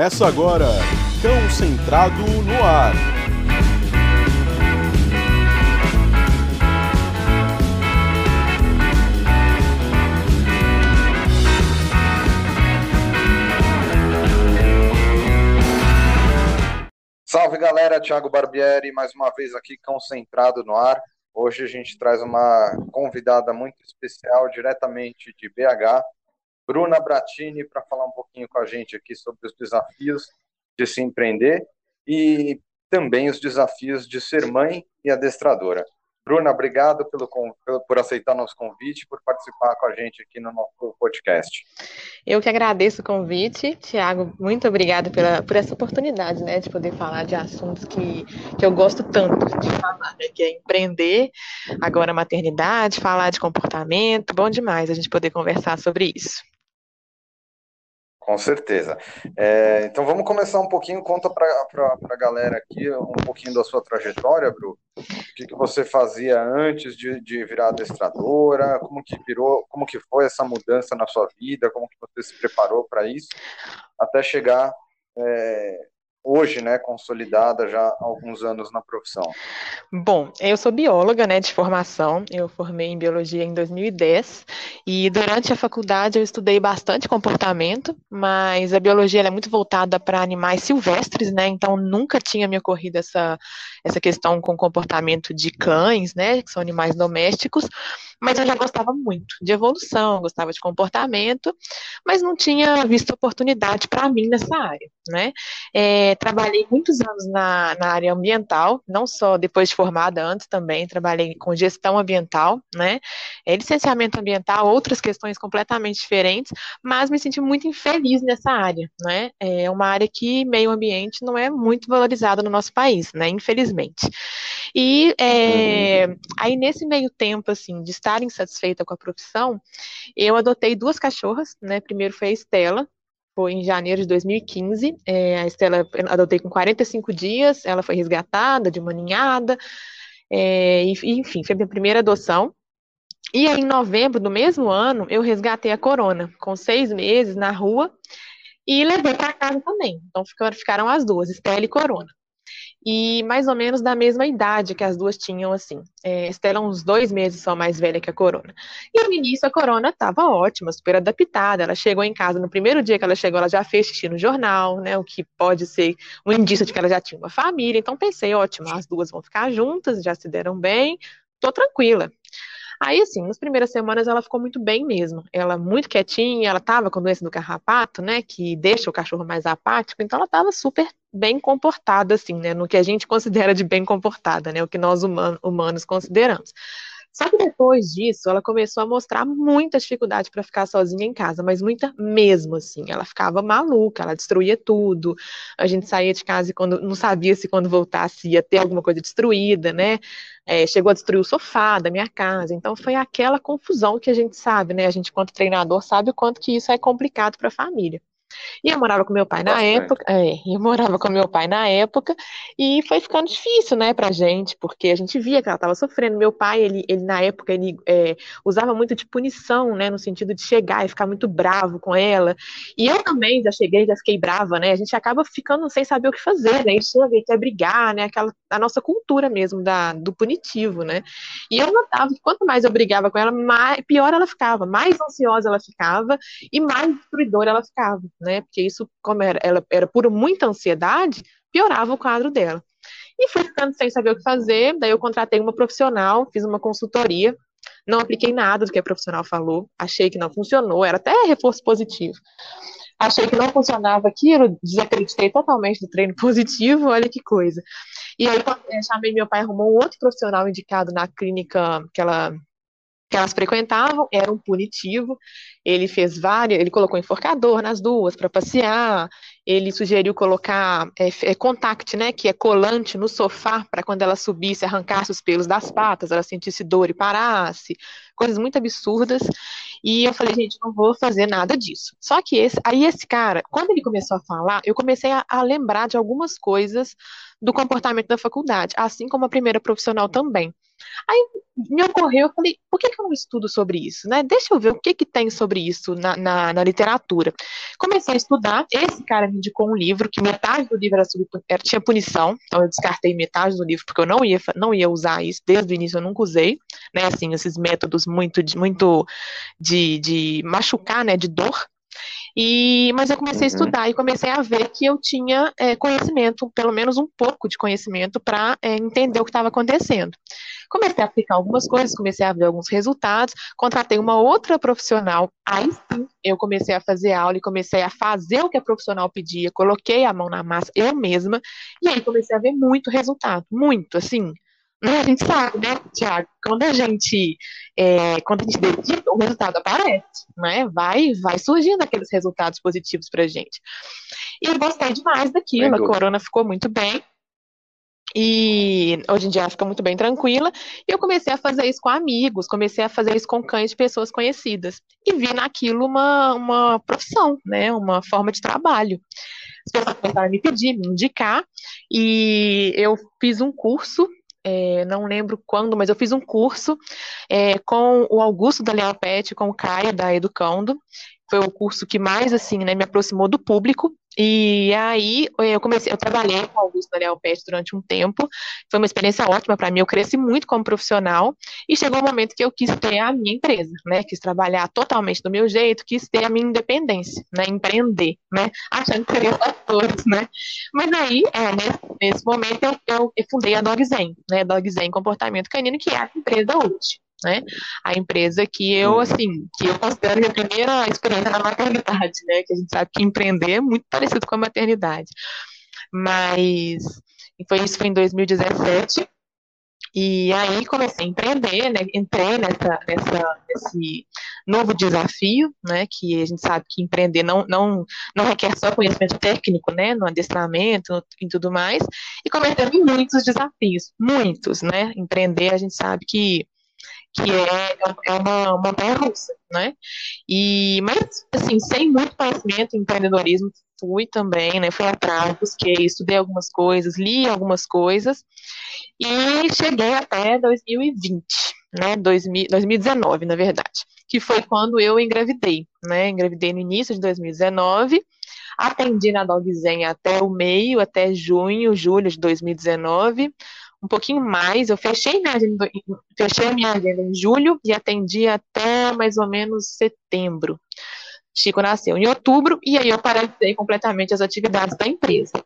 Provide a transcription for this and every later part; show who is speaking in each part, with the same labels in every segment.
Speaker 1: Começa agora, Cão Centrado no Ar.
Speaker 2: Salve galera, Thiago Barbieri, mais uma vez aqui concentrado no ar. Hoje a gente traz uma convidada muito especial, diretamente de BH, Bruna Bratini para falar um pouquinho com a gente aqui sobre os desafios de se empreender e também os desafios de ser mãe e adestradora. Bruna, obrigado pelo, por aceitar nosso convite, por participar com a gente aqui no nosso podcast.
Speaker 3: Eu que agradeço o convite, Tiago, muito obrigada pela, por essa oportunidade, né, de poder falar de assuntos que, que eu gosto tanto de falar, né, que é empreender, agora maternidade, falar de comportamento, bom demais a gente poder conversar sobre isso.
Speaker 2: Com certeza. É, então vamos começar um pouquinho, conta para a galera aqui um pouquinho da sua trajetória, Bru. O que, que você fazia antes de, de virar adestradora? Como que virou, como que foi essa mudança na sua vida? Como que você se preparou para isso? Até chegar é, hoje, né, consolidada já há alguns anos na profissão?
Speaker 3: Bom, eu sou bióloga, né, de formação. Eu formei em biologia em 2010 e durante a faculdade eu estudei bastante comportamento, mas a biologia é muito voltada para animais silvestres, né? Então nunca tinha me ocorrido essa essa questão com comportamento de cães, né, que são animais domésticos mas eu já gostava muito de evolução, gostava de comportamento, mas não tinha visto oportunidade para mim nessa área, né? É, trabalhei muitos anos na, na área ambiental, não só depois de formada, antes também trabalhei com gestão ambiental, né? É, licenciamento ambiental, outras questões completamente diferentes, mas me senti muito infeliz nessa área, né? É uma área que meio ambiente não é muito valorizado no nosso país, né? Infelizmente. E é, uhum. aí nesse meio tempo, assim, de estar estar insatisfeita com a profissão, eu adotei duas cachorras, né? Primeiro foi a Estela, foi em janeiro de 2015. É, a Estela adotei com 45 dias, ela foi resgatada de uma ninhada, é, enfim, foi a minha primeira adoção. E aí, em novembro do mesmo ano, eu resgatei a Corona, com seis meses na rua, e levei para casa também. Então ficaram as duas, Estela e Corona e mais ou menos da mesma idade que as duas tinham, assim. É, Estela uns dois meses só mais velha que a Corona. E no início a Corona estava ótima, super adaptada. Ela chegou em casa, no primeiro dia que ela chegou, ela já fez xixi no jornal, né? O que pode ser um indício de que ela já tinha uma família. Então pensei, ótimo, as duas vão ficar juntas, já se deram bem, tô tranquila. Aí, assim, nas primeiras semanas ela ficou muito bem mesmo. Ela muito quietinha, ela tava com doença do carrapato, né, que deixa o cachorro mais apático, então ela tava super bem comportada, assim, né, no que a gente considera de bem comportada, né, o que nós humanos consideramos. Só que depois disso, ela começou a mostrar muita dificuldade para ficar sozinha em casa, mas muita mesmo, assim. Ela ficava maluca, ela destruía tudo. A gente saía de casa e quando não sabia se quando voltasse ia ter alguma coisa destruída, né? É, chegou a destruir o sofá da minha casa. Então foi aquela confusão que a gente sabe, né? A gente, quanto treinador, sabe o quanto que isso é complicado para a família. E eu morava com meu pai na Bastante. época, é, eu morava com meu pai na época, e foi ficando difícil, né, pra gente, porque a gente via que ela estava sofrendo. Meu pai, ele, ele na época, ele é, usava muito de punição, né, no sentido de chegar e ficar muito bravo com ela. E eu também já cheguei, já fiquei brava, né, a gente acaba ficando sem saber o que fazer, né, e chega e quer brigar, né, aquela, a nossa cultura mesmo da, do punitivo, né. E eu notava que quanto mais eu brigava com ela, mais, pior ela ficava, mais ansiosa ela ficava e mais destruidora ela ficava né? Porque isso, como era, ela era por muita ansiedade, piorava o quadro dela. E fui ficando sem saber o que fazer, daí eu contratei uma profissional, fiz uma consultoria, não apliquei nada do que a profissional falou, achei que não funcionou, era até reforço positivo. Achei que não funcionava aquilo, desacreditei totalmente do treino positivo, olha que coisa. E aí, chamei meu pai, arrumou um outro profissional indicado na clínica que ela que elas frequentavam era um punitivo. Ele fez várias, ele colocou enforcador nas duas para passear. Ele sugeriu colocar é, é, contact, né, que é colante no sofá para quando ela subisse, arrancasse os pelos das patas, ela sentisse dor e parasse. Coisas muito absurdas. E eu falei, gente, não vou fazer nada disso. Só que esse, aí esse cara, quando ele começou a falar, eu comecei a, a lembrar de algumas coisas do comportamento da faculdade, assim como a primeira profissional também. Aí me ocorreu, eu falei, por que, que eu não estudo sobre isso, né? Deixa eu ver o que que tem sobre isso na, na, na literatura. Comecei a estudar, esse cara me indicou um livro, que metade do livro era sobre, era, tinha punição, então eu descartei metade do livro, porque eu não ia, não ia usar isso, desde o início eu nunca usei, né, assim, esses métodos muito, de, muito de, de machucar, né, de dor, e, mas eu comecei a uhum. estudar e comecei a ver que eu tinha é, conhecimento, pelo menos um pouco de conhecimento, para é, entender o que estava acontecendo. Comecei a aplicar algumas coisas, comecei a ver alguns resultados, contratei uma outra profissional, aí sim eu comecei a fazer aula e comecei a fazer o que a profissional pedia, coloquei a mão na massa eu mesma, e aí comecei a ver muito resultado, muito, assim, né? A gente sabe, né, Tiago? Quando a gente é, quando a gente dedica, o resultado aparece, né? Vai, vai surgindo aqueles resultados positivos pra gente. E eu gostei demais daquilo, a corona ficou muito bem. E hoje em dia ela fica muito bem tranquila. E eu comecei a fazer isso com amigos, comecei a fazer isso com cães de pessoas conhecidas. E vi naquilo uma, uma profissão, né? Uma forma de trabalho. As pessoas começaram a me pedir, me indicar. E eu fiz um curso é, não lembro quando, mas eu fiz um curso é, com o Augusto da Leal Pet, com o Caio da Educando. Foi o curso que mais assim, né, me aproximou do público. E aí eu comecei, eu trabalhei com o Augusto Daniel Pet durante um tempo, foi uma experiência ótima para mim, eu cresci muito como profissional e chegou um momento que eu quis ter a minha empresa, né? Quis trabalhar totalmente do meu jeito, quis ter a minha independência, né? Empreender, né? Achando que seria todos, né? Mas aí, é, nesse, nesse momento, eu, eu, eu fundei a Dog Zen, né? Dog Zen Comportamento Canino, que é a empresa hoje né? A empresa que eu, assim, que eu considero minha primeira experiência na maternidade, né? Que a gente sabe que empreender é muito parecido com a maternidade. Mas foi isso foi em 2017. E aí comecei a empreender, né? Entrei nessa, nessa, nesse novo desafio, né? Que a gente sabe que empreender não, não, não requer só conhecimento técnico, né? No adestramento e tudo mais. E cometendo muitos desafios, muitos, né? Empreender, a gente sabe que que é, é uma montanha russa, né? E, mas, assim, sem muito conhecimento em empreendedorismo, fui também, né? Fui atrás, busquei, estudei algumas coisas, li algumas coisas e cheguei até 2020, né? 2000, 2019, na verdade, que foi quando eu engravidei, né? Engravidei no início de 2019. Atendi na Dogzen até o meio, até junho, julho de 2019 um pouquinho mais. Eu fechei minha agenda, fechei a minha agenda em julho e atendi até mais ou menos setembro. Chico nasceu em outubro e aí eu paralisei completamente as atividades da empresa.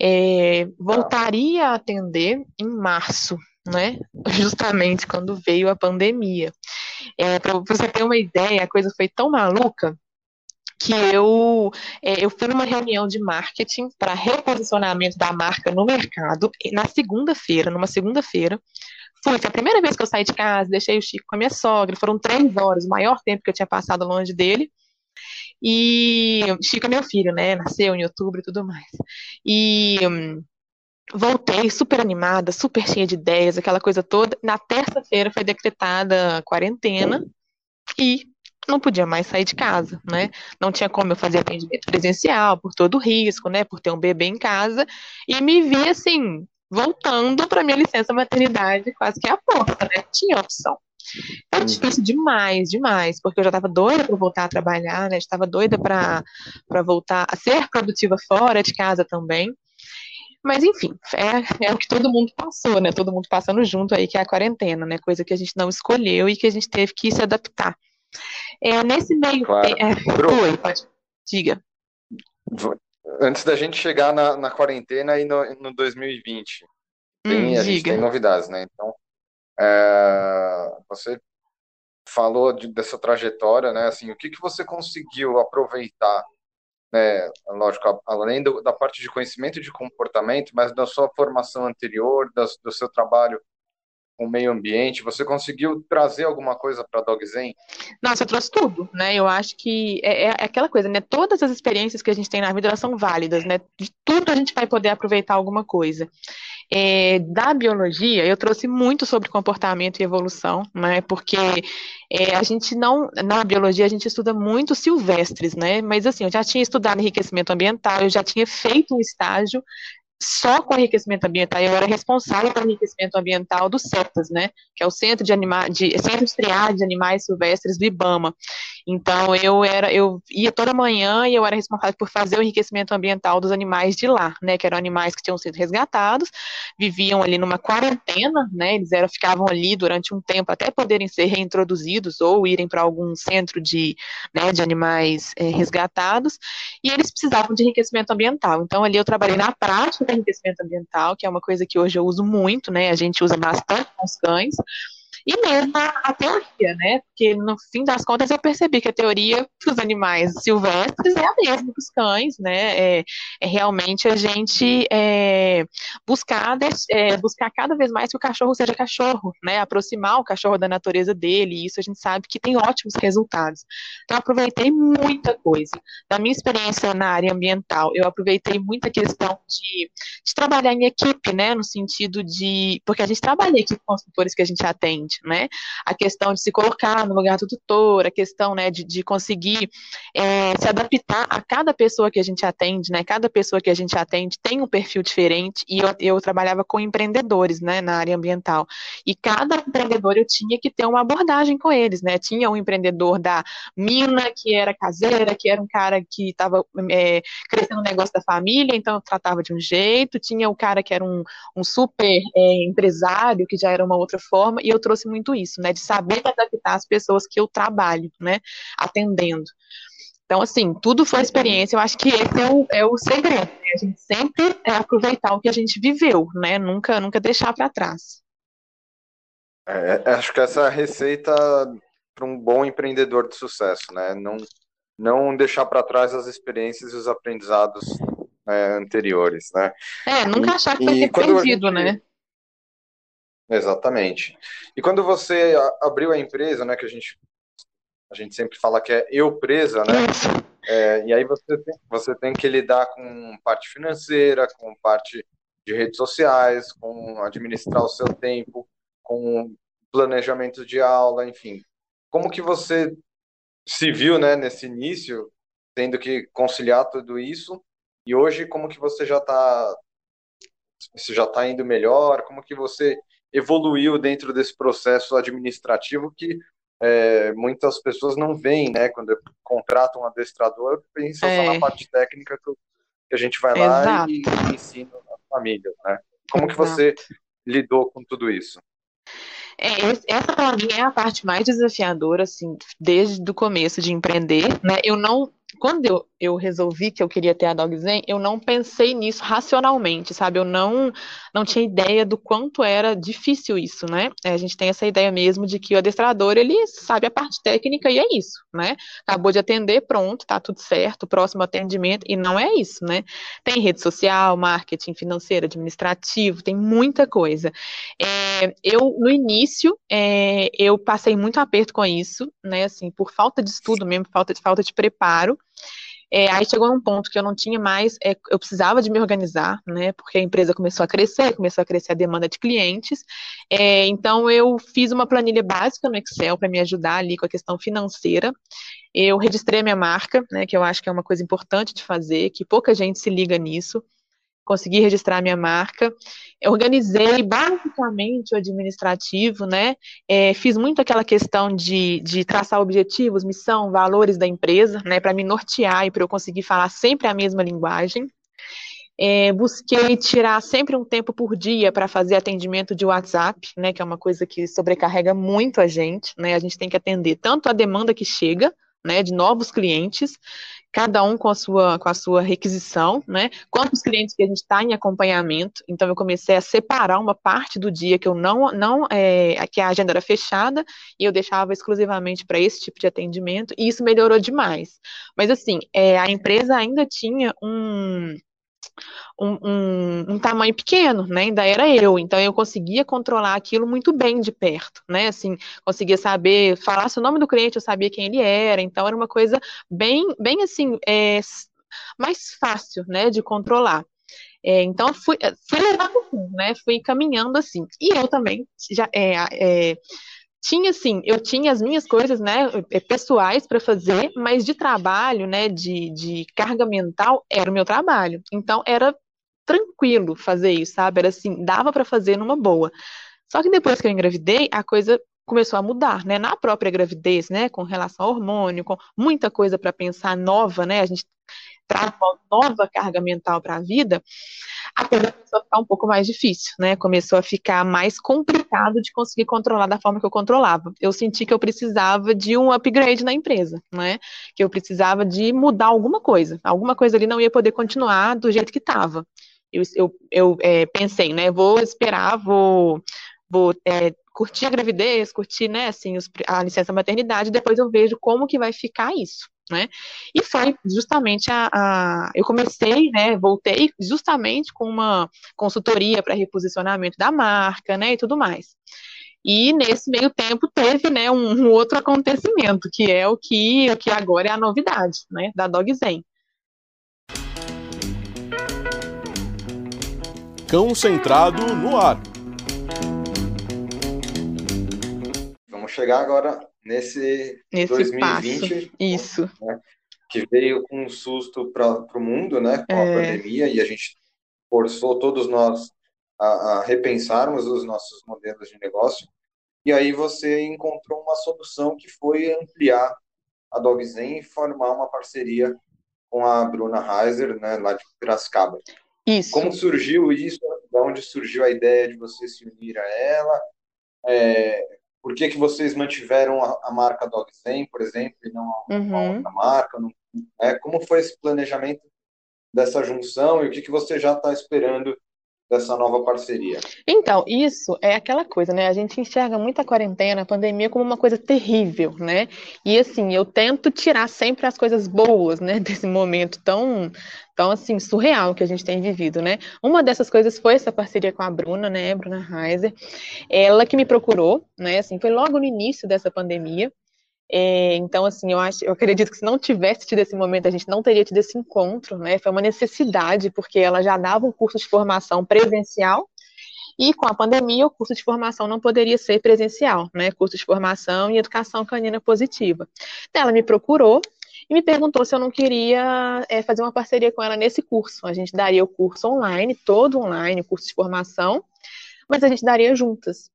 Speaker 3: É, voltaria a atender em março, né? Justamente quando veio a pandemia. É, Para você ter uma ideia, a coisa foi tão maluca que eu, é, eu fui numa reunião de marketing para reposicionamento da marca no mercado, na segunda-feira, numa segunda-feira. Fui, foi a primeira vez que eu saí de casa, deixei o Chico com a minha sogra, foram três horas, o maior tempo que eu tinha passado longe dele. E Chico é meu filho, né? Nasceu em outubro e tudo mais. E hum, voltei super animada, super cheia de ideias, aquela coisa toda. Na terça-feira foi decretada quarentena e não podia mais sair de casa, né? Não tinha como eu fazer atendimento presencial por todo o risco, né? Por ter um bebê em casa e me vi assim voltando para minha licença maternidade quase que a porta, né? Tinha opção. Era difícil demais, demais, porque eu já estava doida para voltar a trabalhar, né? Estava doida para voltar a ser produtiva fora de casa também. Mas enfim, é, é o que todo mundo passou, né? Todo mundo passando junto aí, que é a quarentena, né? Coisa que a gente não escolheu e que a gente teve que se adaptar. É, nesse meio.
Speaker 2: Claro.
Speaker 3: É, pode. Diga.
Speaker 2: Antes da gente chegar na, na quarentena e no, no 2020, tem, hum, a gente tem novidades, né? Então, é, você falou de, dessa trajetória, né? Assim, o que, que você conseguiu aproveitar, né? Lógico, além do, da parte de conhecimento de comportamento, mas da sua formação anterior, das, do seu trabalho com o meio ambiente, você conseguiu trazer alguma coisa para Dog Zen?
Speaker 3: Nossa, eu trouxe tudo, né? Eu acho que é, é, aquela coisa, né? Todas as experiências que a gente tem na vida, elas são válidas, né? De tudo a gente vai poder aproveitar alguma coisa. É, da biologia, eu trouxe muito sobre comportamento e evolução, né? Porque é, a gente não, na biologia, a gente estuda muito silvestres, né? Mas assim, eu já tinha estudado enriquecimento ambiental, eu já tinha feito um estágio só com enriquecimento ambiental, eu era responsável pelo enriquecimento ambiental do CETAS, né, que é o Centro de, Anima de Centro de de Animais Silvestres do IBAMA. Então eu era, eu ia toda manhã e eu era responsável por fazer o enriquecimento ambiental dos animais de lá, né, que eram animais que tinham sido resgatados, viviam ali numa quarentena, né, eles eram, ficavam ali durante um tempo até poderem ser reintroduzidos ou irem para algum centro de, né, de animais é, resgatados, e eles precisavam de enriquecimento ambiental. Então ali eu trabalhei na prática enriquecimento ambiental, que é uma coisa que hoje eu uso muito, né? A gente usa bastante com os cães e mesmo a, teoria, né? Porque no fim das contas eu percebi que a teoria para os animais silvestres é a mesma para os cães, né? É, é, realmente a gente é, buscar, é, buscar cada vez mais que o cachorro seja cachorro, né? Aproximar o cachorro da natureza dele, e isso a gente sabe que tem ótimos resultados. Então, aproveitei muita coisa. Da minha experiência na área ambiental, eu aproveitei muita questão de, de trabalhar em equipe, né? No sentido de. Porque a gente trabalha em equipe com os consultores que a gente atende né? A questão de se colocar no lugar do tutor, a questão, né, de, de conseguir é, se adaptar a cada pessoa que a gente atende, né? Cada pessoa que a gente atende tem um perfil diferente e eu, eu trabalhava com empreendedores, né, na área ambiental. E cada empreendedor eu tinha que ter uma abordagem com eles, né? Tinha um empreendedor da mina que era caseira, que era um cara que estava é, crescendo o negócio da família, então eu tratava de um jeito. Tinha o cara que era um, um super é, empresário, que já era uma outra forma, e eu trouxe muito isso, né? De saber adaptar as pessoas que eu trabalho, né? Atendendo. Então, assim, tudo foi experiência. Eu acho que esse é o, é o segredo. Né? A gente sempre é aproveitar o que a gente viveu, né? Nunca, nunca deixar para trás.
Speaker 2: É, é, acho que essa é a receita para um bom empreendedor de sucesso, né? Não, não deixar para trás as experiências e os aprendizados é, anteriores, né?
Speaker 3: É, nunca achar que vai ter perdido, né?
Speaker 2: Exatamente. E quando você abriu a empresa, né, que a gente a gente sempre fala que é eu presa, né? É, e aí você tem, você tem que lidar com parte financeira, com parte de redes sociais, com administrar o seu tempo, com planejamento de aula, enfim. Como que você se viu, né, nesse início, tendo que conciliar tudo isso? E hoje, como que você já está você já está indo melhor? Como que você evoluiu dentro desse processo administrativo que é, muitas pessoas não veem, né? Quando contratam um adestrador, pensam é. só na é. parte técnica que, a gente vai lá e, e, ensina as famílias, né? Como Exato. que você lidou com tudo isso?
Speaker 3: É, essa para mim é a parte mais desafiadora, assim, desde o começo de empreender, né? Eu não quando eu, eu resolvi que eu queria ter a Dog Zen, eu não pensei nisso racionalmente, sabe? Eu não, não tinha ideia do quanto era difícil isso, né? É, a gente tem essa ideia mesmo de que o adestrador, ele sabe a parte técnica e é isso, né? Acabou de atender, pronto, tá tudo certo, próximo atendimento, e não é isso, né? Tem rede social, marketing financeiro, administrativo, tem muita coisa. É, eu, no início, é, eu passei muito aperto com isso, né? Assim, por falta de estudo mesmo, falta de, falta de preparo, é, aí chegou num ponto que eu não tinha mais, é, eu precisava de me organizar, né? Porque a empresa começou a crescer, começou a crescer a demanda de clientes. É, então eu fiz uma planilha básica no Excel para me ajudar ali com a questão financeira. Eu registrei a minha marca, né? Que eu acho que é uma coisa importante de fazer, que pouca gente se liga nisso consegui registrar minha marca. Eu organizei basicamente o administrativo, né? É, fiz muito aquela questão de, de traçar objetivos, missão, valores da empresa, né? Para me nortear e para eu conseguir falar sempre a mesma linguagem. É, busquei tirar sempre um tempo por dia para fazer atendimento de WhatsApp, né, que é uma coisa que sobrecarrega muito a gente, né, a gente tem que atender tanto a demanda que chega, né, de novos clientes, cada um com a sua, com a sua requisição, né? Quantos clientes que a gente está em acompanhamento. Então, eu comecei a separar uma parte do dia que eu não, não é, que a agenda era fechada e eu deixava exclusivamente para esse tipo de atendimento, e isso melhorou demais. Mas, assim, é, a empresa ainda tinha um um, um, um, tamanho pequeno, né? Ainda era eu, então eu conseguia controlar aquilo muito bem de perto, né? Assim, conseguia saber, falasse o nome do cliente, eu sabia quem ele era, então era uma coisa bem, bem assim, é, mais fácil, né, de controlar. É, então fui, fui levando, né? Fui caminhando assim. E eu também já é, é tinha assim, eu tinha as minhas coisas, né, eh, pessoais para fazer, mas de trabalho, né, de, de carga mental, era o meu trabalho. Então, era tranquilo fazer isso, sabe? Era assim, dava para fazer numa boa. Só que depois que eu engravidei, a coisa começou a mudar, né? Na própria gravidez, né? Com relação ao hormônio, com muita coisa para pensar nova, né? A gente traz uma nova carga mental para a vida, a coisa começou a ficar um pouco mais difícil, né? Começou a ficar mais complicado de conseguir controlar da forma que eu controlava. Eu senti que eu precisava de um upgrade na empresa, né? Que eu precisava de mudar alguma coisa. Alguma coisa ali não ia poder continuar do jeito que estava. Eu, eu, eu é, pensei, né? Vou esperar, vou vou é, curtir a gravidez, curtir, né, assim, os, a licença maternidade, depois eu vejo como que vai ficar isso, né? E foi justamente a, a eu comecei, né, voltei justamente com uma consultoria para reposicionamento da marca, né, e tudo mais. E nesse meio tempo teve, né, um, um outro acontecimento, que é o que, o que agora é a novidade, né, da Dog Zen.
Speaker 1: Cão centrado no ar.
Speaker 2: vamos chegar agora nesse, nesse 2020.
Speaker 3: Passo. Isso.
Speaker 2: Né, que veio com um susto para o mundo, né? Com é. a pandemia, e a gente forçou todos nós a, a repensarmos os nossos modelos de negócio. E aí você encontrou uma solução que foi ampliar a Dogzen e formar uma parceria com a Bruna Heiser, né, lá de Piracicaba.
Speaker 3: Isso.
Speaker 2: Como surgiu isso? De onde surgiu a ideia de você se unir a ela? É, por que, que vocês mantiveram a, a marca Dog Zen, por exemplo, e não uhum. uma outra marca? Não, é, como foi esse planejamento dessa junção e o que, que você já está esperando dessa nova parceria?
Speaker 3: Então, isso é aquela coisa, né? A gente enxerga muito a quarentena, a pandemia como uma coisa terrível, né? E assim, eu tento tirar sempre as coisas boas, né, desse momento tão tão assim surreal que a gente tem vivido, né? Uma dessas coisas foi essa parceria com a Bruna, né, Bruna Heiser. Ela que me procurou, né, assim, foi logo no início dessa pandemia. É, então, assim, eu acho, eu acredito que se não tivesse tido esse momento, a gente não teria tido esse encontro, né? Foi uma necessidade, porque ela já dava um curso de formação presencial, e com a pandemia, o curso de formação não poderia ser presencial, né? Curso de formação e educação canina positiva. Então, ela me procurou e me perguntou se eu não queria é, fazer uma parceria com ela nesse curso. A gente daria o curso online, todo online, o curso de formação, mas a gente daria juntas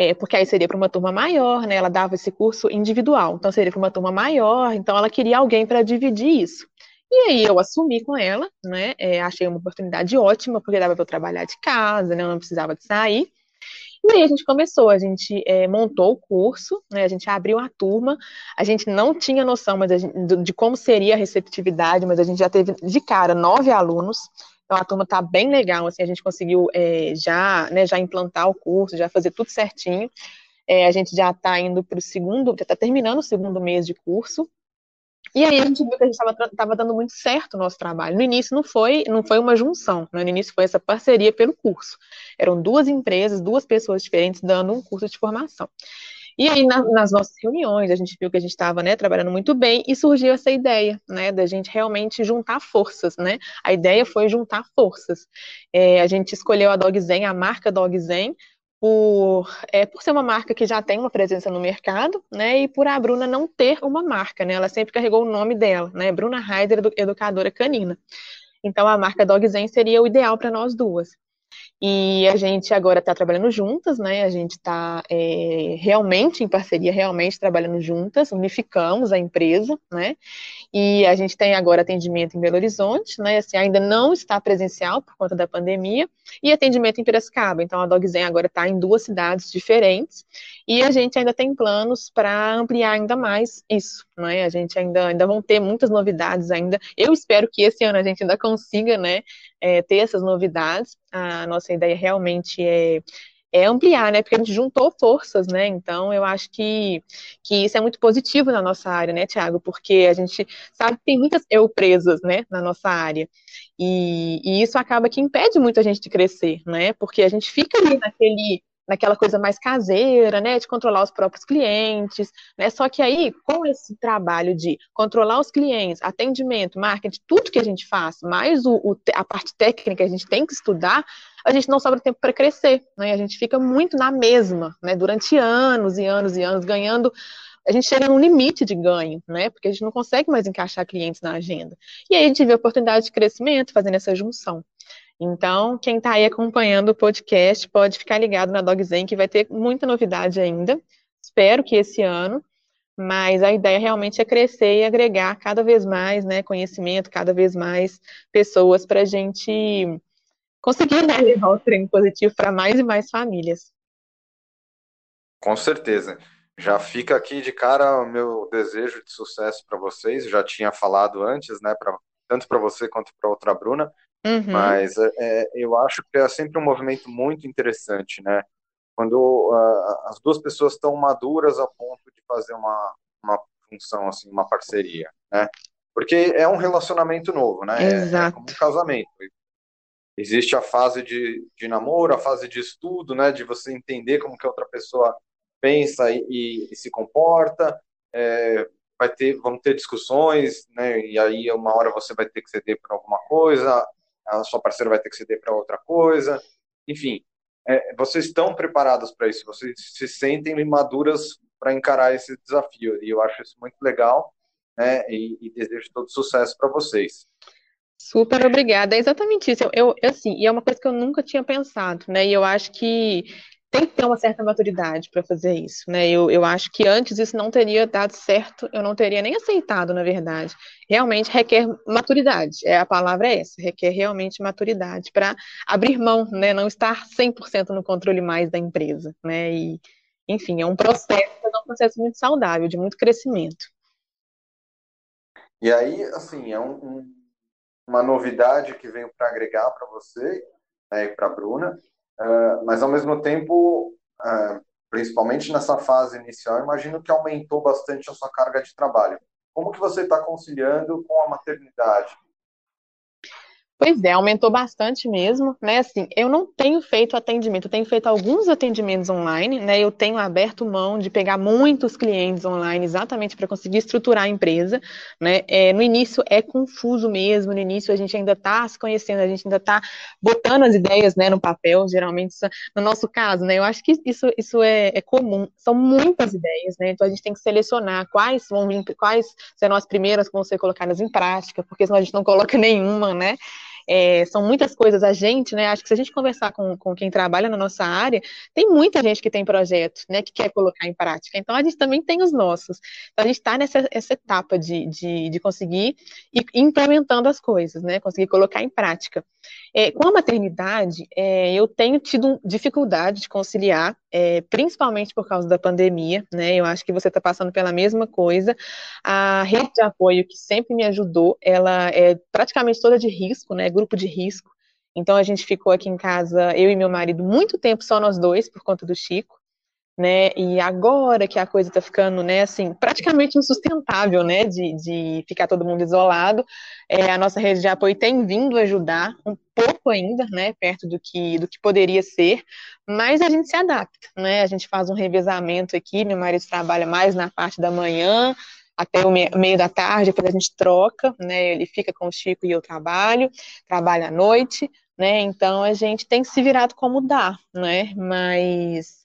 Speaker 3: é, porque aí seria para uma turma maior, né? Ela dava esse curso individual, então seria para uma turma maior, então ela queria alguém para dividir isso. E aí eu assumi com ela, né? É, achei uma oportunidade ótima, porque dava para eu trabalhar de casa, né? Eu não precisava de sair. E aí a gente começou, a gente é, montou o curso, né, a gente abriu a turma, a gente não tinha noção mas gente, de como seria a receptividade, mas a gente já teve de cara nove alunos, então a turma está bem legal, assim, a gente conseguiu é, já, né, já implantar o curso, já fazer tudo certinho. É, a gente já está indo para o segundo, já está terminando o segundo mês de curso. E aí a gente viu que a gente estava dando muito certo o nosso trabalho. No início não foi, não foi uma junção, né? no início foi essa parceria pelo curso. Eram duas empresas, duas pessoas diferentes dando um curso de formação. E aí, na, nas nossas reuniões, a gente viu que a gente estava né, trabalhando muito bem e surgiu essa ideia, né, da gente realmente juntar forças, né? A ideia foi juntar forças. É, a gente escolheu a Dog Zen, a marca Dog Zen, por, é, por ser uma marca que já tem uma presença no mercado, né, e por a Bruna não ter uma marca, né, ela sempre carregou o nome dela, né, Bruna Heider, educadora canina. Então, a marca Dog Zen seria o ideal para nós duas. E a gente agora está trabalhando juntas, né? A gente está é, realmente em parceria, realmente trabalhando juntas, unificamos a empresa, né? E a gente tem agora atendimento em Belo Horizonte, né? Assim, ainda não está presencial por conta da pandemia, e atendimento em Piracicaba. Então a Dogzen agora está em duas cidades diferentes, e a gente ainda tem planos para ampliar ainda mais isso, né? A gente ainda, ainda vão ter muitas novidades ainda. Eu espero que esse ano a gente ainda consiga, né? É, ter essas novidades. A nossa ideia realmente é é ampliar, né? Porque a gente juntou forças, né? Então, eu acho que, que isso é muito positivo na nossa área, né, Tiago? Porque a gente sabe que tem muitas eu presas, né, na nossa área. E, e isso acaba que impede muito a gente de crescer, né? Porque a gente fica ali naquele naquela coisa mais caseira, né, de controlar os próprios clientes, né? Só que aí, com esse trabalho de controlar os clientes, atendimento, marketing, tudo que a gente faz, mais o, o a parte técnica que a gente tem que estudar, a gente não sobra tempo para crescer, né? A gente fica muito na mesma, né? Durante anos e anos e anos ganhando a gente chega num limite de ganho, né? Porque a gente não consegue mais encaixar clientes na agenda. E aí a gente vê a oportunidade de crescimento fazendo essa junção. Então, quem está aí acompanhando o podcast pode ficar ligado na Dogzen, que vai ter muita novidade ainda. Espero que esse ano, mas a ideia realmente é crescer e agregar cada vez mais né, conhecimento, cada vez mais pessoas para a gente conseguir né, levar o trem positivo para mais e mais famílias.
Speaker 2: Com certeza. Já fica aqui de cara o meu desejo de sucesso para vocês. Já tinha falado antes, né, pra, tanto para você quanto para outra Bruna. Uhum. Mas é, eu acho que é sempre um movimento muito interessante, né? Quando uh, as duas pessoas estão maduras a ponto de fazer uma, uma função, assim, uma parceria, né? Porque é um relacionamento novo, né?
Speaker 3: Exato.
Speaker 2: É, é como um casamento. Existe a fase de, de namoro, a fase de estudo, né? De você entender como que a outra pessoa pensa e, e, e se comporta. É, vai ter, vão ter discussões, né? E aí uma hora você vai ter que ceder para alguma coisa, a sua parceira vai ter que ceder para outra coisa, enfim. É, vocês estão preparados para isso? Vocês se sentem maduras para encarar esse desafio? E eu acho isso muito legal, né? E, e desejo todo sucesso para vocês.
Speaker 3: Super obrigada. É exatamente isso. Eu, eu, assim, e é uma coisa que eu nunca tinha pensado, né? E eu acho que tem que ter uma certa maturidade para fazer isso, né? Eu, eu acho que antes isso não teria dado certo, eu não teria nem aceitado, na verdade. Realmente requer maturidade, é a palavra é essa, requer realmente maturidade para abrir mão, né? Não estar 100% no controle mais da empresa, né? E, enfim, é um processo, é um processo muito saudável, de muito crescimento.
Speaker 2: E aí, assim, é um, um, uma novidade que veio para agregar para você né, e para a Bruna, Uh, mas ao mesmo tempo, uh, principalmente nessa fase inicial, imagino que aumentou bastante a sua carga de trabalho. Como que você está conciliando com a maternidade?
Speaker 3: Pois é, aumentou bastante mesmo, né? Assim, eu não tenho feito atendimento, eu tenho feito alguns atendimentos online, né? Eu tenho aberto mão de pegar muitos clientes online exatamente para conseguir estruturar a empresa, né? É, no início é confuso mesmo, no início a gente ainda está se conhecendo, a gente ainda está botando as ideias, né, no papel, geralmente, no nosso caso, né? Eu acho que isso, isso é, é comum, são muitas ideias, né? Então a gente tem que selecionar quais vão quais serão as primeiras que vão ser colocadas em prática, porque senão a gente não coloca nenhuma, né? É, são muitas coisas. A gente, né? Acho que se a gente conversar com, com quem trabalha na nossa área, tem muita gente que tem projetos, né? Que quer colocar em prática. Então, a gente também tem os nossos. Então, a gente está nessa essa etapa de, de, de conseguir ir implementando as coisas, né? Conseguir colocar em prática. É, com a maternidade, é, eu tenho tido dificuldade de conciliar, é, principalmente por causa da pandemia, né? Eu acho que você está passando pela mesma coisa. A rede de apoio que sempre me ajudou, ela é praticamente toda de risco, né? Grupo de risco. Então a gente ficou aqui em casa, eu e meu marido, muito tempo só nós dois, por conta do Chico né? E agora que a coisa está ficando, né, assim, praticamente insustentável, né, de, de ficar todo mundo isolado, é, a nossa rede de apoio tem vindo ajudar um pouco ainda, né, perto do que do que poderia ser, mas a gente se adapta, né? A gente faz um revezamento aqui, meu marido trabalha mais na parte da manhã, até o meio da tarde, depois a gente troca, né? Ele fica com o Chico e eu trabalho, trabalho à noite, né? Então a gente tem se virado como dá, né? Mas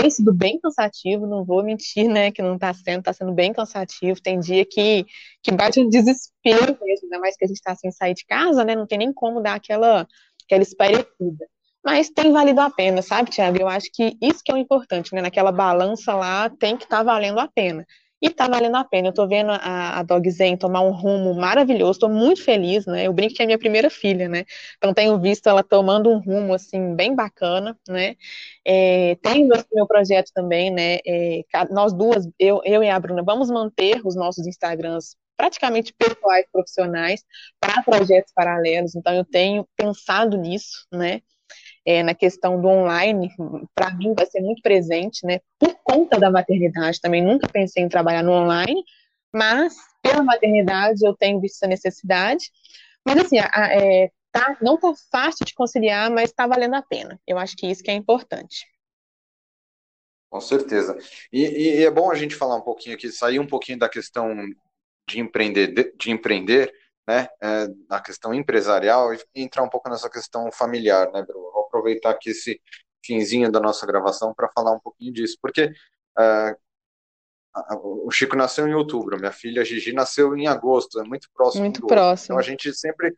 Speaker 3: tem sido bem cansativo, não vou mentir, né, que não está sendo, está sendo bem cansativo. Tem dia que, que bate um desespero mesmo, ainda mais que a gente está sem sair de casa, né, não tem nem como dar aquela, aquela esparecida. Mas tem valido a pena, sabe, Tiago? Eu acho que isso que é o importante, né, naquela balança lá tem que estar tá valendo a pena. E tá valendo a pena. Eu tô vendo a, a Dog Zen tomar um rumo maravilhoso, tô muito feliz, né? Eu brinco que é minha primeira filha, né? Então tenho visto ela tomando um rumo, assim, bem bacana, né? É, tem meu, meu projeto também, né? É, nós duas, eu, eu e a Bruna, vamos manter os nossos Instagrams praticamente pessoais, profissionais, para projetos paralelos. Então eu tenho pensado nisso, né? É, na questão do online, para mim vai ser muito presente, né? Por conta da maternidade, também nunca pensei em trabalhar no online, mas pela maternidade eu tenho visto essa necessidade. Mas assim, a, a, é, tá, não tá fácil de conciliar, mas está valendo a pena. Eu acho que isso que é importante.
Speaker 2: Com certeza. E, e, é bom a gente falar um pouquinho aqui, sair um pouquinho da questão de empreender, de empreender né, é, na questão empresarial e entrar um pouco nessa questão familiar, né, Bruno? Aproveitar aqui esse finzinho da nossa gravação para falar um pouquinho disso, porque é, o Chico nasceu em outubro, minha filha Gigi nasceu em agosto, é muito próximo
Speaker 3: muito próximo.
Speaker 2: Então a gente sempre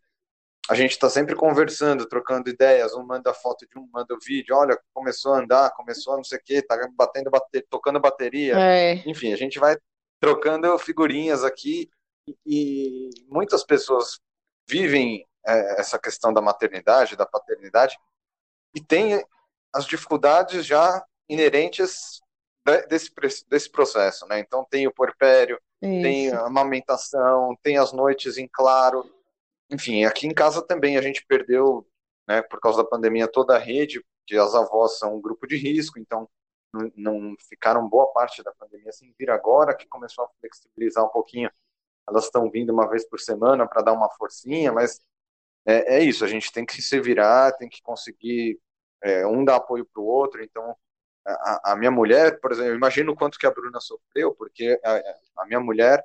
Speaker 2: a gente está sempre conversando, trocando ideias, um manda foto de um, manda o vídeo, olha, começou a andar, começou a não sei o quê, tá batendo, bater, tocando bateria, é. enfim, a gente vai trocando figurinhas aqui e, e muitas pessoas vivem é, essa questão da maternidade, da paternidade e tem as dificuldades já inerentes desse, desse processo, né? Então tem o porpério, Isso. tem a amamentação, tem as noites em claro, enfim, aqui em casa também a gente perdeu, né, por causa da pandemia, toda a rede, que as avós são um grupo de risco, então não, não ficaram boa parte da pandemia sem vir agora, que começou a flexibilizar um pouquinho. Elas estão vindo uma vez por semana para dar uma forcinha, mas é, é, isso, a gente tem que se virar, tem que conseguir é, um dar apoio para o outro, então a, a, minha mulher, por exemplo, eu imagino o quanto que a Bruna sofreu, porque a, a minha mulher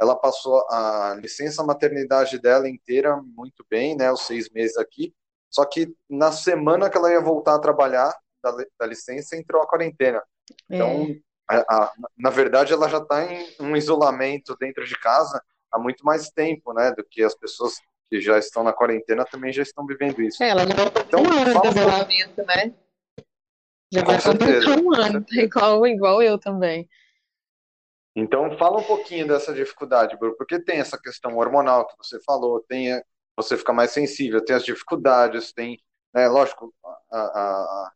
Speaker 2: ela passou a licença maternidade dela inteira muito bem, né, os seis meses aqui. Só que na semana que ela ia voltar a trabalhar da, da licença, entrou a quarentena. Então, é. a, a, na verdade, ela já está em um isolamento dentro de casa há muito mais tempo, né, do que as pessoas que já estão na quarentena também já estão vivendo isso.
Speaker 3: É, ela já vai então, um ano de isolamento, né? Já vai completar um ano, igual, igual eu também.
Speaker 2: Então, fala um pouquinho dessa dificuldade, Bruno, porque tem essa questão hormonal que você falou, tem você fica mais sensível, tem as dificuldades, tem, né, lógico, a, a, a,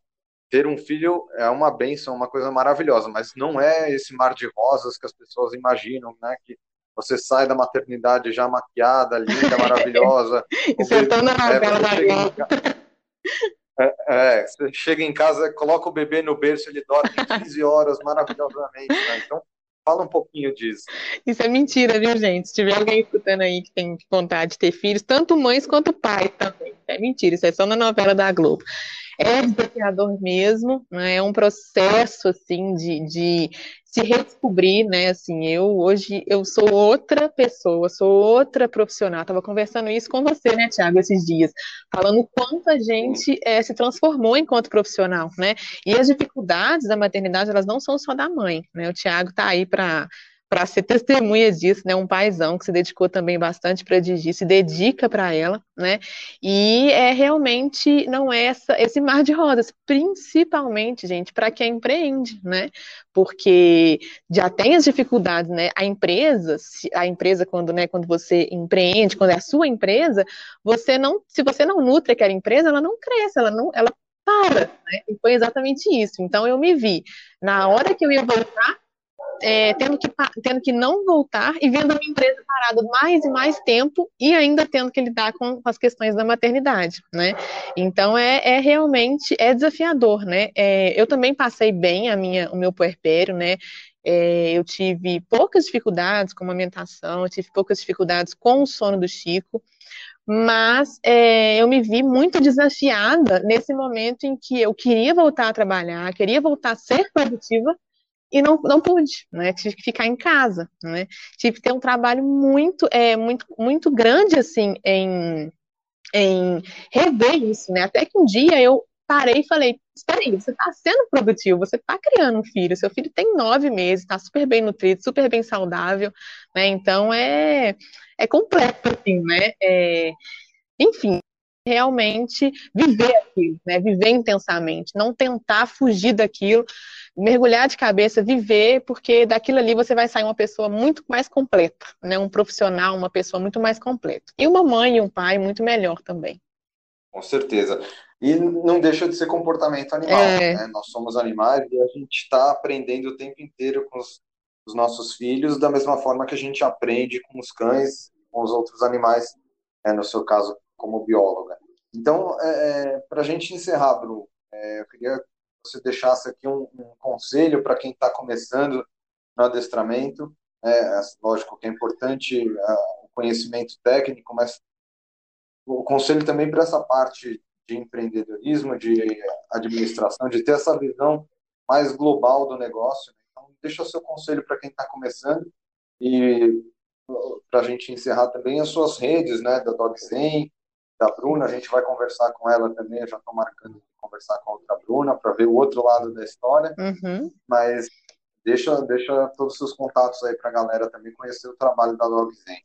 Speaker 2: ter um filho é uma benção, uma coisa maravilhosa, mas não é esse mar de rosas que as pessoas imaginam, né, que você sai da maternidade já maquiada, linda, maravilhosa.
Speaker 3: Isso é tão na novela
Speaker 2: é, é, você chega em casa, coloca o bebê no berço, ele dorme 15 horas maravilhosamente, né? Então, Fala um pouquinho disso.
Speaker 3: Isso é mentira, viu, gente? Se tiver alguém escutando aí que tem vontade de ter filhos, tanto mães quanto pais também. É mentira, isso é só na novela da Globo é desafiador mesmo, né? é um processo assim de, de se redescobrir, né? Assim, eu hoje eu sou outra pessoa, sou outra profissional. Estava conversando isso com você, né, Tiago, esses dias, falando quanto a gente é, se transformou enquanto profissional, né? E as dificuldades da maternidade elas não são só da mãe, né? O Tiago está aí para para ser testemunha disso, né? Um paizão que se dedicou também bastante para Digi, se dedica para ela, né? E é realmente não é essa, esse mar de rodas, principalmente, gente, para quem empreende, né? Porque já tem as dificuldades, né? A empresa, a empresa quando, né, quando você empreende, quando é a sua empresa, você não, se você não nutre aquela empresa, ela não cresce, ela não, ela para, né? E foi exatamente isso. Então eu me vi na hora que eu ia voltar é, tendo, que, tendo que não voltar e vendo a minha empresa parada mais e mais tempo e ainda tendo que lidar com as questões da maternidade, né? Então é, é realmente é desafiador, né? É, eu também passei bem a minha, o meu puerpério, né? É, eu tive poucas dificuldades com a amamentação, eu tive poucas dificuldades com o sono do Chico, mas é, eu me vi muito desafiada nesse momento em que eu queria voltar a trabalhar, queria voltar a ser produtiva, e não, não pude, né? Tive que ficar em casa, né? Tive que ter um trabalho muito, é, muito, muito grande, assim, em, em rever isso, né? Até que um dia eu parei e falei, espera aí, você está sendo produtivo, você está criando um filho, seu filho tem nove meses, está super bem nutrido, super bem saudável, né? Então, é, é completo, assim, né? É, enfim, realmente viver aquilo, né? Viver intensamente, não tentar fugir daquilo, mergulhar de cabeça, viver, porque daquilo ali você vai sair uma pessoa muito mais completa, né? Um profissional, uma pessoa muito mais completa. E uma mãe e um pai muito melhor também.
Speaker 2: Com certeza. E não deixa de ser comportamento animal, é... né? Nós somos animais e a gente está aprendendo o tempo inteiro com os, os nossos filhos, da mesma forma que a gente aprende com os cães, com os outros animais, né? no seu caso, como bióloga. Então, é, é para a gente encerrar, Bruno, é, eu queria que você deixasse aqui um, um conselho para quem está começando no adestramento. É, lógico que é importante o conhecimento técnico, mas o conselho também para essa parte de empreendedorismo, de administração, de ter essa visão mais global do negócio. Né? Então, deixa o seu conselho para quem está começando e para a gente encerrar também as suas redes, né, da DogZen, da Bruna, a gente vai conversar com ela também, eu já estou marcando conversar com a outra Bruna para ver o outro lado da história,
Speaker 3: uhum.
Speaker 2: mas deixa, deixa todos os seus contatos aí para a galera também conhecer o trabalho da Dogzen.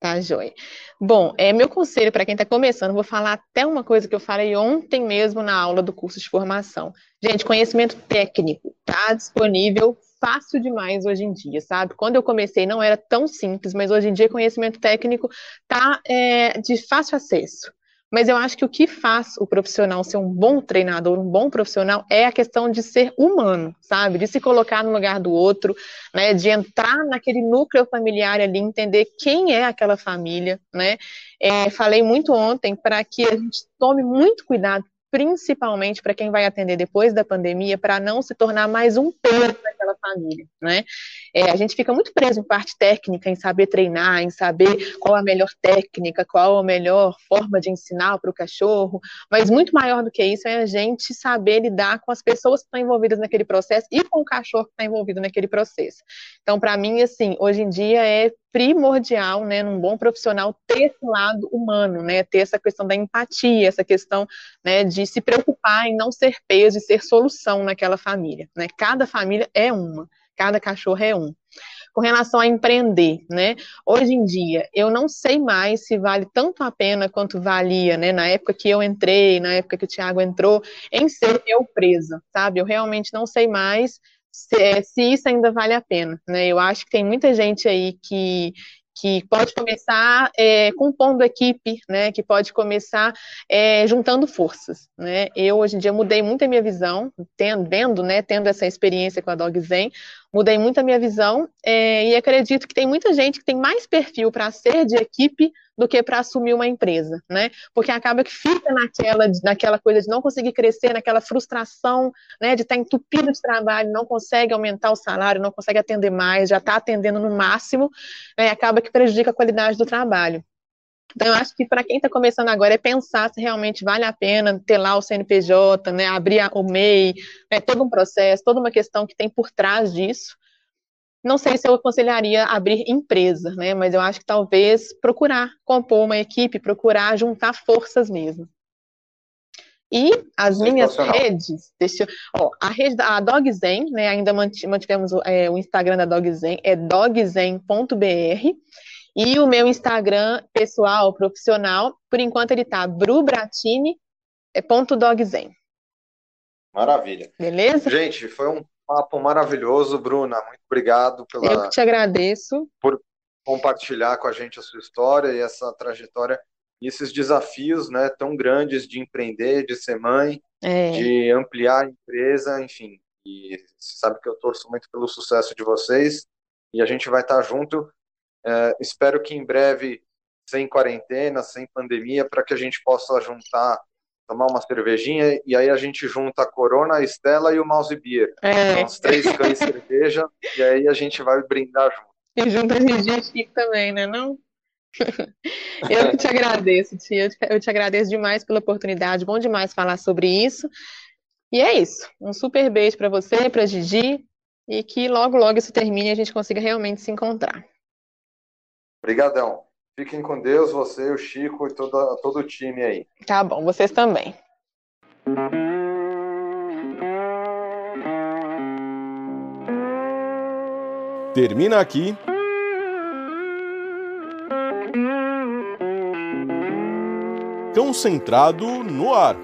Speaker 3: Tá, joia. Bom, é, meu conselho para quem está começando, vou falar até uma coisa que eu falei ontem mesmo na aula do curso de formação. Gente, conhecimento técnico está disponível fácil demais hoje em dia, sabe? Quando eu comecei não era tão simples, mas hoje em dia conhecimento técnico está é, de fácil acesso. Mas eu acho que o que faz o profissional ser um bom treinador, um bom profissional, é a questão de ser humano, sabe? De se colocar no lugar do outro, né? De entrar naquele núcleo familiar ali, entender quem é aquela família, né? É, falei muito ontem para que a gente tome muito cuidado, principalmente para quem vai atender depois da pandemia, para não se tornar mais um peso naquela família, né? É, a gente fica muito preso em parte técnica, em saber treinar, em saber qual a melhor técnica, qual a melhor forma de ensinar para o cachorro, mas muito maior do que isso é a gente saber lidar com as pessoas que estão envolvidas naquele processo e com o cachorro que está envolvido naquele processo. Então, para mim, assim, hoje em dia é primordial, né, num bom profissional, ter esse lado humano, né, ter essa questão da empatia, essa questão, né, de se preocupar em não ser peso e ser solução naquela família, né, cada família é uma, cada cachorro é um. Com relação a empreender, né, hoje em dia, eu não sei mais se vale tanto a pena quanto valia, né, na época que eu entrei, na época que o Thiago entrou, em ser eu presa, sabe, eu realmente não sei mais se, se isso ainda vale a pena, né? Eu acho que tem muita gente aí que, que pode começar é, compondo equipe, né, que pode começar é, juntando forças, né. Eu hoje em dia mudei muito a minha visão, tendo, vendo, né, tendo essa experiência com a Dog Zen, mudei muito a minha visão é, e acredito que tem muita gente que tem mais perfil para ser de equipe do que para assumir uma empresa, né? Porque acaba que fica naquela, naquela coisa de não conseguir crescer, naquela frustração, né, de estar tá entupido de trabalho, não consegue aumentar o salário, não consegue atender mais, já está atendendo no máximo, né, acaba que prejudica a qualidade do trabalho. Então, eu acho que para quem está começando agora é pensar se realmente vale a pena ter lá o CNPJ, né, abrir o MEI, né, todo um processo, toda uma questão que tem por trás disso. Não sei se eu aconselharia abrir empresa, né, mas eu acho que talvez procurar compor uma equipe, procurar juntar forças mesmo. E as minhas redes, deixa eu, ó, a rede da Dogzen, né, ainda mantivemos é, o Instagram da Dogzen, é dogzen.br. E o meu Instagram pessoal, profissional, por enquanto ele tá brubratini, é.
Speaker 2: Maravilha.
Speaker 3: Beleza?
Speaker 2: Gente, foi um papo maravilhoso, Bruna. Muito obrigado pela.
Speaker 3: Eu que te agradeço.
Speaker 2: Por compartilhar com a gente a sua história e essa trajetória e esses desafios, né, tão grandes de empreender, de ser mãe, é. de ampliar a empresa, enfim. E você sabe que eu torço muito pelo sucesso de vocês e a gente vai estar junto é, espero que em breve, sem quarentena, sem pandemia, para que a gente possa juntar, tomar uma cervejinha e aí a gente junta a Corona, a Estela e o Mouse Beer. É. Então, os três cães de cerveja e aí a gente vai brindar junto.
Speaker 3: E junto a gente também, né? Não? Eu que te agradeço, tia. Eu te agradeço demais pela oportunidade. Bom demais falar sobre isso. E é isso. Um super beijo para você, para Gigi, e que logo, logo isso termine e a gente consiga realmente se encontrar.
Speaker 2: Obrigadão. Fiquem com Deus, você, o Chico e toda, todo o time aí.
Speaker 3: Tá bom, vocês também.
Speaker 1: Termina aqui. Concentrado no ar.